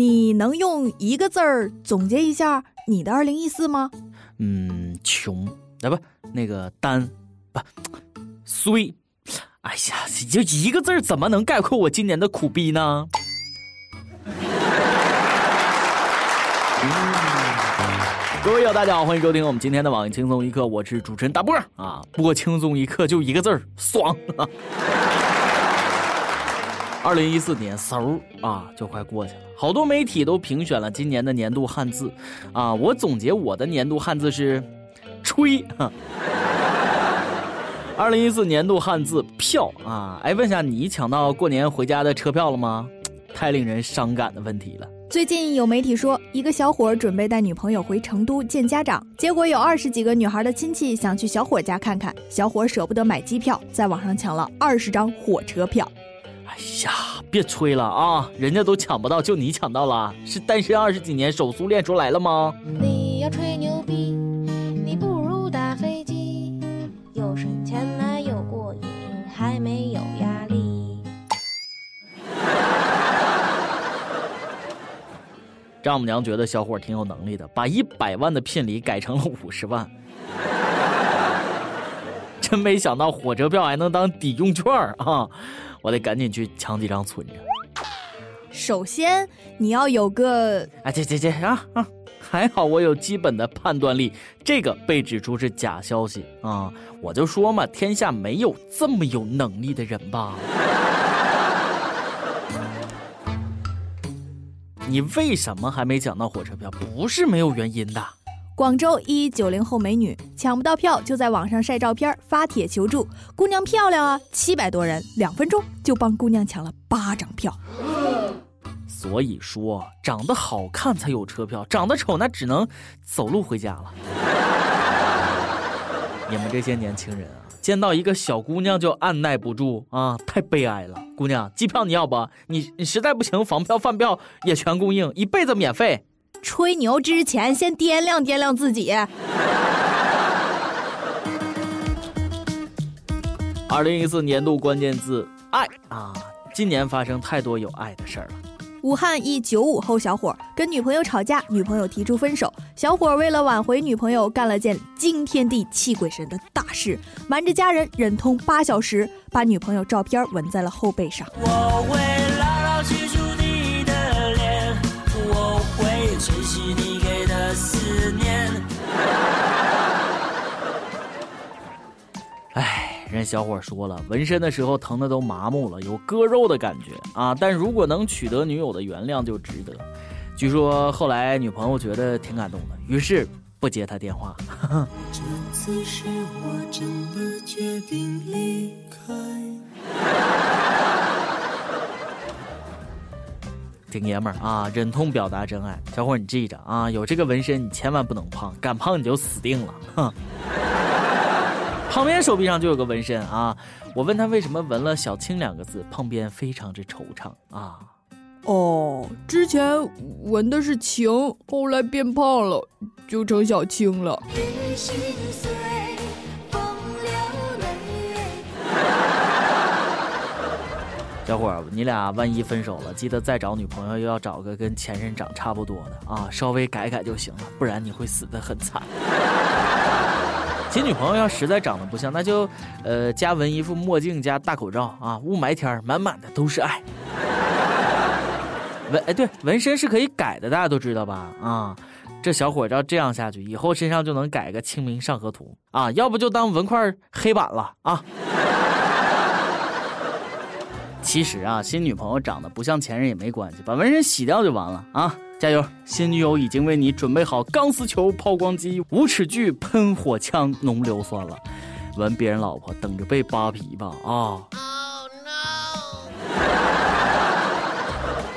你能用一个字儿总结一下你的二零一四吗？嗯，穷啊不，那个单不衰。哎呀，就一个字儿怎么能概括我今年的苦逼呢？各位友，大家好，欢迎收听我们今天的网易轻松一刻，我是主持人大波啊。播轻松一刻就一个字儿，爽。二零一四年嗖啊，就快过去了，好多媒体都评选了今年的年度汉字啊。我总结我的年度汉字是“吹”。二零一四年度汉字票啊，哎，问下你抢到过年回家的车票了吗？太令人伤感的问题了。最近有媒体说，一个小伙准备带女朋友回成都见家长，结果有二十几个女孩的亲戚想去小伙家看看，小伙舍不得买机票，在网上抢了二十张火车票。哎呀，别吹了啊，人家都抢不到，就你抢到了，是单身二十几年手速练出来了吗？你要吹牛逼，你不如打飞机，又省钱来又过瘾，还没有压力。丈母娘觉得小伙挺有能力的，把一百万的聘礼改成了五十万。真没想到火车票还能当抵用券啊！我得赶紧去抢几张存着。首先你要有个……哎，这这这啊啊！还好我有基本的判断力，这个被指出是假消息啊！我就说嘛，天下没有这么有能力的人吧。你为什么还没抢到火车票？不是没有原因的。广州一九零后美女抢不到票，就在网上晒照片发帖求助。姑娘漂亮啊，七百多人，两分钟就帮姑娘抢了八张票。所以说，长得好看才有车票，长得丑那只能走路回家了。你们这些年轻人啊！见到一个小姑娘就按耐不住啊，太悲哀了。姑娘，机票你要不？你你实在不行，房票饭票也全供应，一辈子免费。吹牛之前先掂量掂量自己。二零一四年度关键字爱啊，今年发生太多有爱的事儿了。武汉一九五后小伙跟女朋友吵架，女朋友提出分手，小伙为了挽回女朋友，干了件惊天地泣鬼神的大事，瞒着家人忍痛八小时，把女朋友照片纹在了后背上。我会哎。人小伙说了，纹身的时候疼的都麻木了，有割肉的感觉啊！但如果能取得女友的原谅，就值得。据说后来女朋友觉得挺感动的，于是不接他电话。这次是我真的决定离开。挺爷们儿啊，忍痛表达真爱。小伙你记着啊，有这个纹身你千万不能胖，敢胖你就死定了。哼。旁边手臂上就有个纹身啊！我问他为什么纹了“小青”两个字，旁边非常之惆怅啊。哦，之前纹的是“情”，后来变胖了，就成小青了。小伙儿，你俩万一分手了，记得再找女朋友，又要找个跟前任长差不多的啊，稍微改改就行了，不然你会死的很惨。新女朋友要实在长得不像，那就，呃，加纹一副墨镜加大口罩啊，雾霾天满满的都是爱。纹哎对，纹身是可以改的，大家都知道吧？啊，这小伙照这样下去，以后身上就能改个清明上河图啊，要不就当纹块黑板了啊。其实啊，新女朋友长得不像前任也没关系，把纹身洗掉就完了啊。加油！新女友已经为你准备好钢丝球、抛光机、无齿锯、喷火枪、浓硫酸了。闻别人老婆，等着被扒皮吧！啊！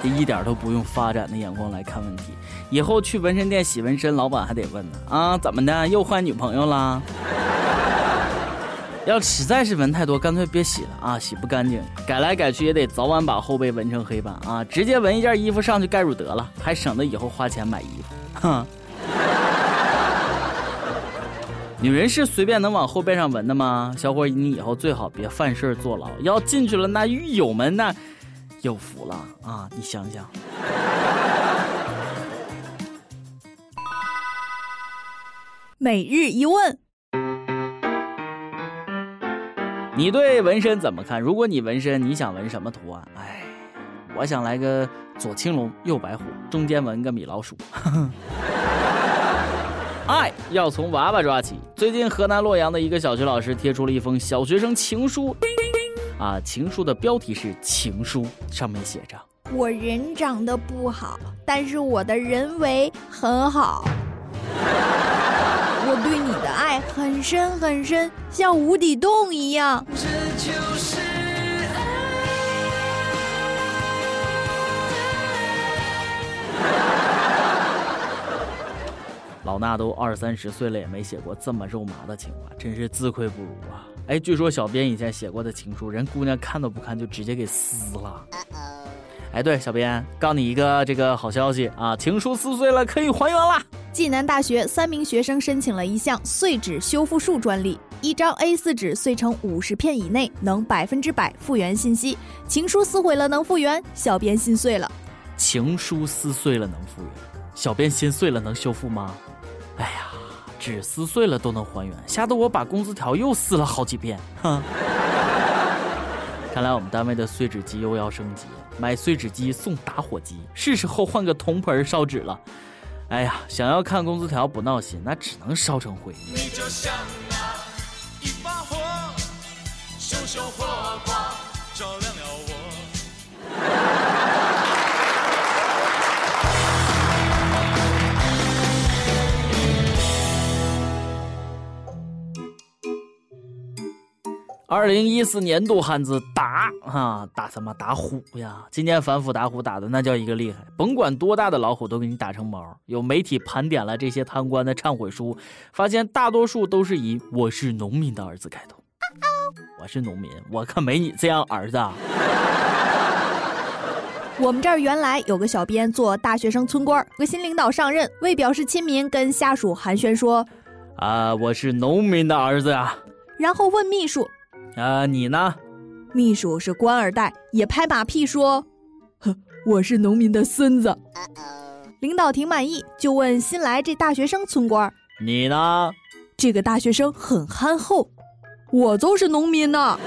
这一点都不用发展的眼光来看问题。以后去纹身店洗纹身，老板还得问呢。啊，怎么的？又换女朋友了？要实在是纹太多，干脆别洗了啊！洗不干净，改来改去也得早晚把后背纹成黑板啊！直接纹一件衣服上去盖住得了，还省得以后花钱买衣服。哼！女人是随便能往后背上纹的吗？小伙，你以后最好别犯事坐牢，要进去了那狱友们那有福了啊！你想想。每日一问：你对纹身怎么看？如果你纹身，你想纹什么图案？哎，我想来个左青龙，右白虎，中间纹个米老鼠。爱 要从娃娃抓起。最近河南洛阳的一个小学老师贴出了一封小学生情书，啊，情书的标题是情书，上面写着：我人长得不好，但是我的人为很好。我对你爱很深很深，像无底洞一样。这就是老衲都二三十岁了，也没写过这么肉麻的情话，真是自愧不如啊！哎，据说小编以前写过的情书，人姑娘看都不看就直接给撕了。哎，对，小编告你一个这个好消息啊，情书撕碎了可以还原啦！济南大学三名学生申请了一项碎纸修复术专利，一张 A4 纸碎成五十片以内能百分之百复原信息，情书撕毁了能复原，小编心碎了。情书撕碎了能复原，小编心碎了能修复吗？哎呀，纸撕碎了都能还原，吓得我把工资条又撕了好几遍。哼，看来我们单位的碎纸机又要升级了，买碎纸机送打火机，是时候换个铜盆烧纸了。哎呀，想要看工资条不闹心，那只能烧成灰。你就像那一把火，熊熊火光照亮了我。二零一四年度汉字打哈打什么打虎呀？今年反腐打虎打的那叫一个厉害，甭管多大的老虎都给你打成毛。有媒体盘点了这些贪官的忏悔书，发现大多数都是以“我是农民的儿子”开头。我是农民，我可没你这样儿子。我们这儿原来有个小编做大学生村官，个新领导上任，为表示亲民，跟下属寒暄说：“啊，我是农民的儿子呀。”然后问秘书。啊，你呢？秘书是官二代，也拍马屁说：“呵，我是农民的孙子。”领导挺满意，就问新来这大学生村官：“你呢？”这个大学生很憨厚：“我就是农民呢。”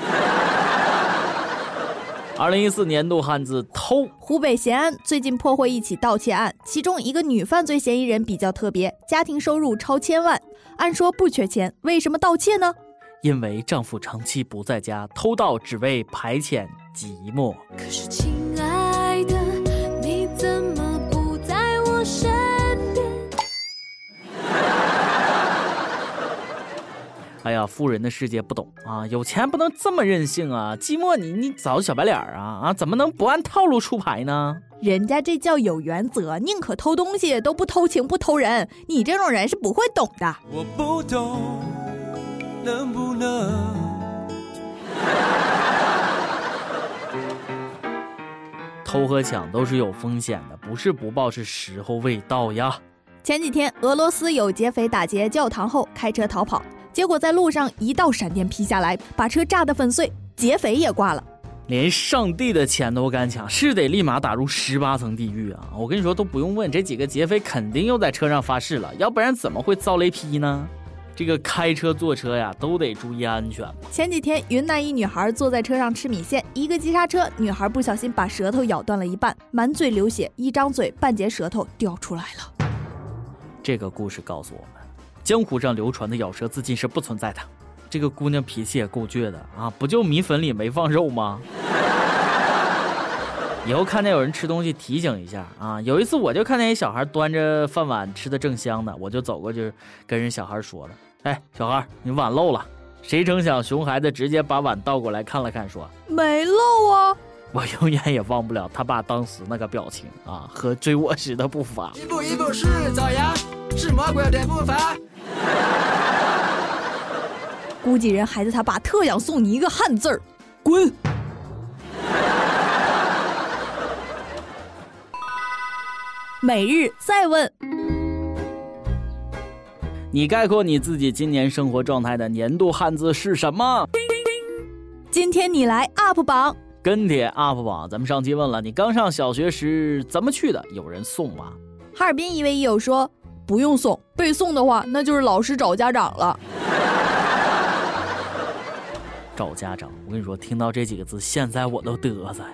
二零一四年度汉字偷。湖北咸安最近破获一起盗窃案，其中一个女犯罪嫌疑人比较特别，家庭收入超千万，按说不缺钱，为什么盗窃呢？因为丈夫长期不在家，偷盗只为排遣寂寞。可是，亲爱的，你怎么不在我身边？哎呀，富人的世界不懂啊，有钱不能这么任性啊！寂寞，你你找小白脸啊啊？怎么能不按套路出牌呢？人家这叫有原则，宁可偷东西都不偷情不偷人。你这种人是不会懂的。我不懂。能不能？偷和抢都是有风险的，不是不报，是时候未到呀。前几天，俄罗斯有劫匪打劫教堂后开车逃跑，结果在路上一道闪电劈下来，把车炸得粉碎，劫匪也挂了。连上帝的钱都敢抢，是得立马打入十八层地狱啊！我跟你说，都不用问，这几个劫匪肯定又在车上发誓了，要不然怎么会遭雷劈呢？这个开车坐车呀，都得注意安全。前几天，云南一女孩坐在车上吃米线，一个急刹车，女孩不小心把舌头咬断了一半，满嘴流血，一张嘴半截舌头掉出来了。这个故事告诉我们，江湖上流传的咬舌自尽是不存在的。这个姑娘脾气也够倔的啊，不就米粉里没放肉吗？以后看见有人吃东西，提醒一下啊。有一次，我就看见一小孩端着饭碗吃的正香呢，我就走过去跟人小孩说了。哎，小孩，你碗漏了。谁成想，熊孩子直接把碗倒过来看了看，说没漏啊。我永远也忘不了他爸当时那个表情啊，和追我时的步伐。一步一步是造谣，是魔鬼的步伐。估计人孩子他爸特想送你一个汉字儿，滚。每日再问。你概括你自己今年生活状态的年度汉字是什么？今天你来 UP 榜，跟帖 UP 榜，咱们上期问了，你刚上小学时怎么去的？有人送吗？哈尔滨一位益友说不用送，被送的话那就是老师找家长了。找家长，我跟你说，听到这几个字，现在我都嘚瑟呀。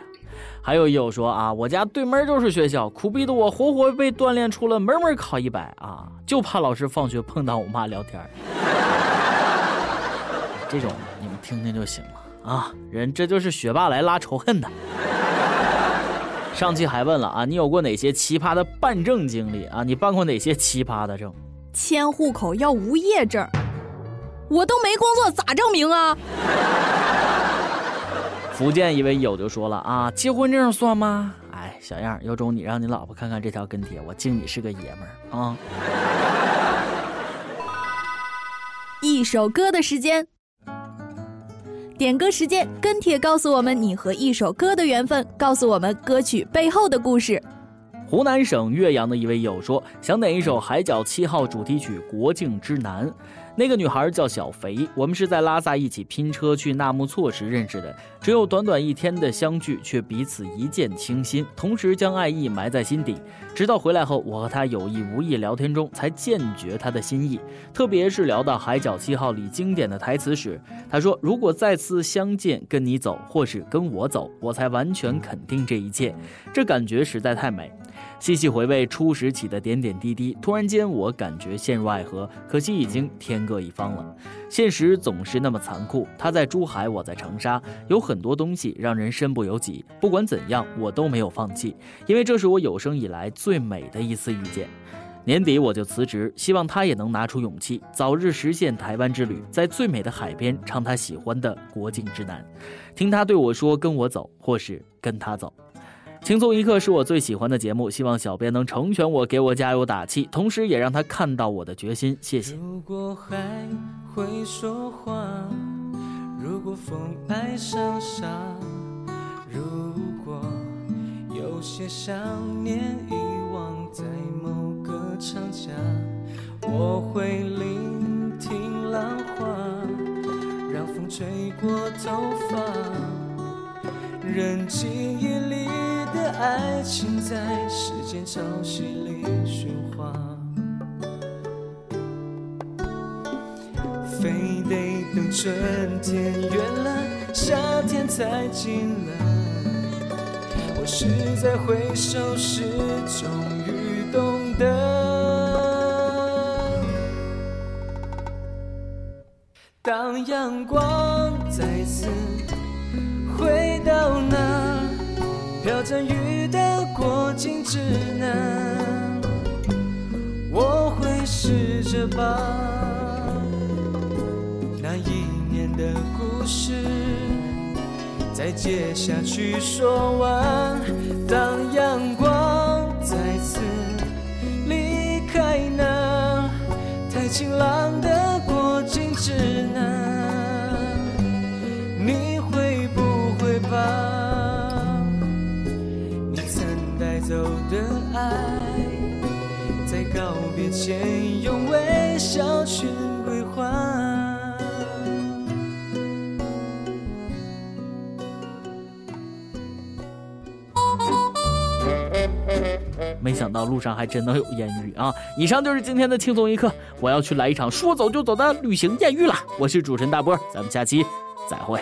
还有友说啊，我家对门就是学校，苦逼的我活活被锻炼出了门门考一百啊，就怕老师放学碰到我妈聊天。这种你们听听就行了啊，人这就是学霸来拉仇恨的。上期还问了啊，你有过哪些奇葩的办证经历啊？你办过哪些奇葩的证？迁户口要无业证。我都没工作，咋证明啊？福建一位友就说了啊，结婚证算吗？哎，小样，有种你让你老婆看看这条跟帖，我敬你是个爷们儿啊！一首歌的时间，点歌时间，跟帖告诉我们你和一首歌的缘分，告诉我们歌曲背后的故事。湖南省岳阳的一位友说，想点一首《海角七号》主题曲《国境之南》。那个女孩叫小肥，我们是在拉萨一起拼车去纳木错时认识的。只有短短一天的相聚，却彼此一见倾心，同时将爱意埋在心底。直到回来后，我和他有意无意聊天中，才渐觉他的心意。特别是聊到《海角七号》里经典的台词时，他说：“如果再次相见，跟你走，或是跟我走，我才完全肯定这一切。”这感觉实在太美。细细回味初时起的点点滴滴，突然间我感觉陷入爱河，可惜已经天各一方了。现实总是那么残酷，他在珠海，我在长沙，有很多东西让人身不由己。不管怎样，我都没有放弃，因为这是我有生以来最美的一次遇见。年底我就辞职，希望他也能拿出勇气，早日实现台湾之旅，在最美的海边唱他喜欢的《国境之南》，听他对我说：“跟我走，或是跟他走。”轻松一刻是我最喜欢的节目，希望小编能成全我，给我加油打气，同时也让他看到我的决心。谢谢。如果海会说话，如果风爱上沙，如果有些想念遗忘在某个长假，我会聆听浪花，让风吹过头发，任记。爱情在时间潮汐里喧哗，非得等春天远了，夏天才近了。我是在回首时终于懂得，当阳光再次回到那。飘着雨的过境之南，我会试着把那一年的故事再接下去说完。当阳光再次离开那太晴朗的过境之南，告别前用微笑去归还。没想到路上还真能有艳遇啊！以上就是今天的轻松一刻，我要去来一场说走就走的旅行艳遇了。我是主持人大波，咱们下期再会。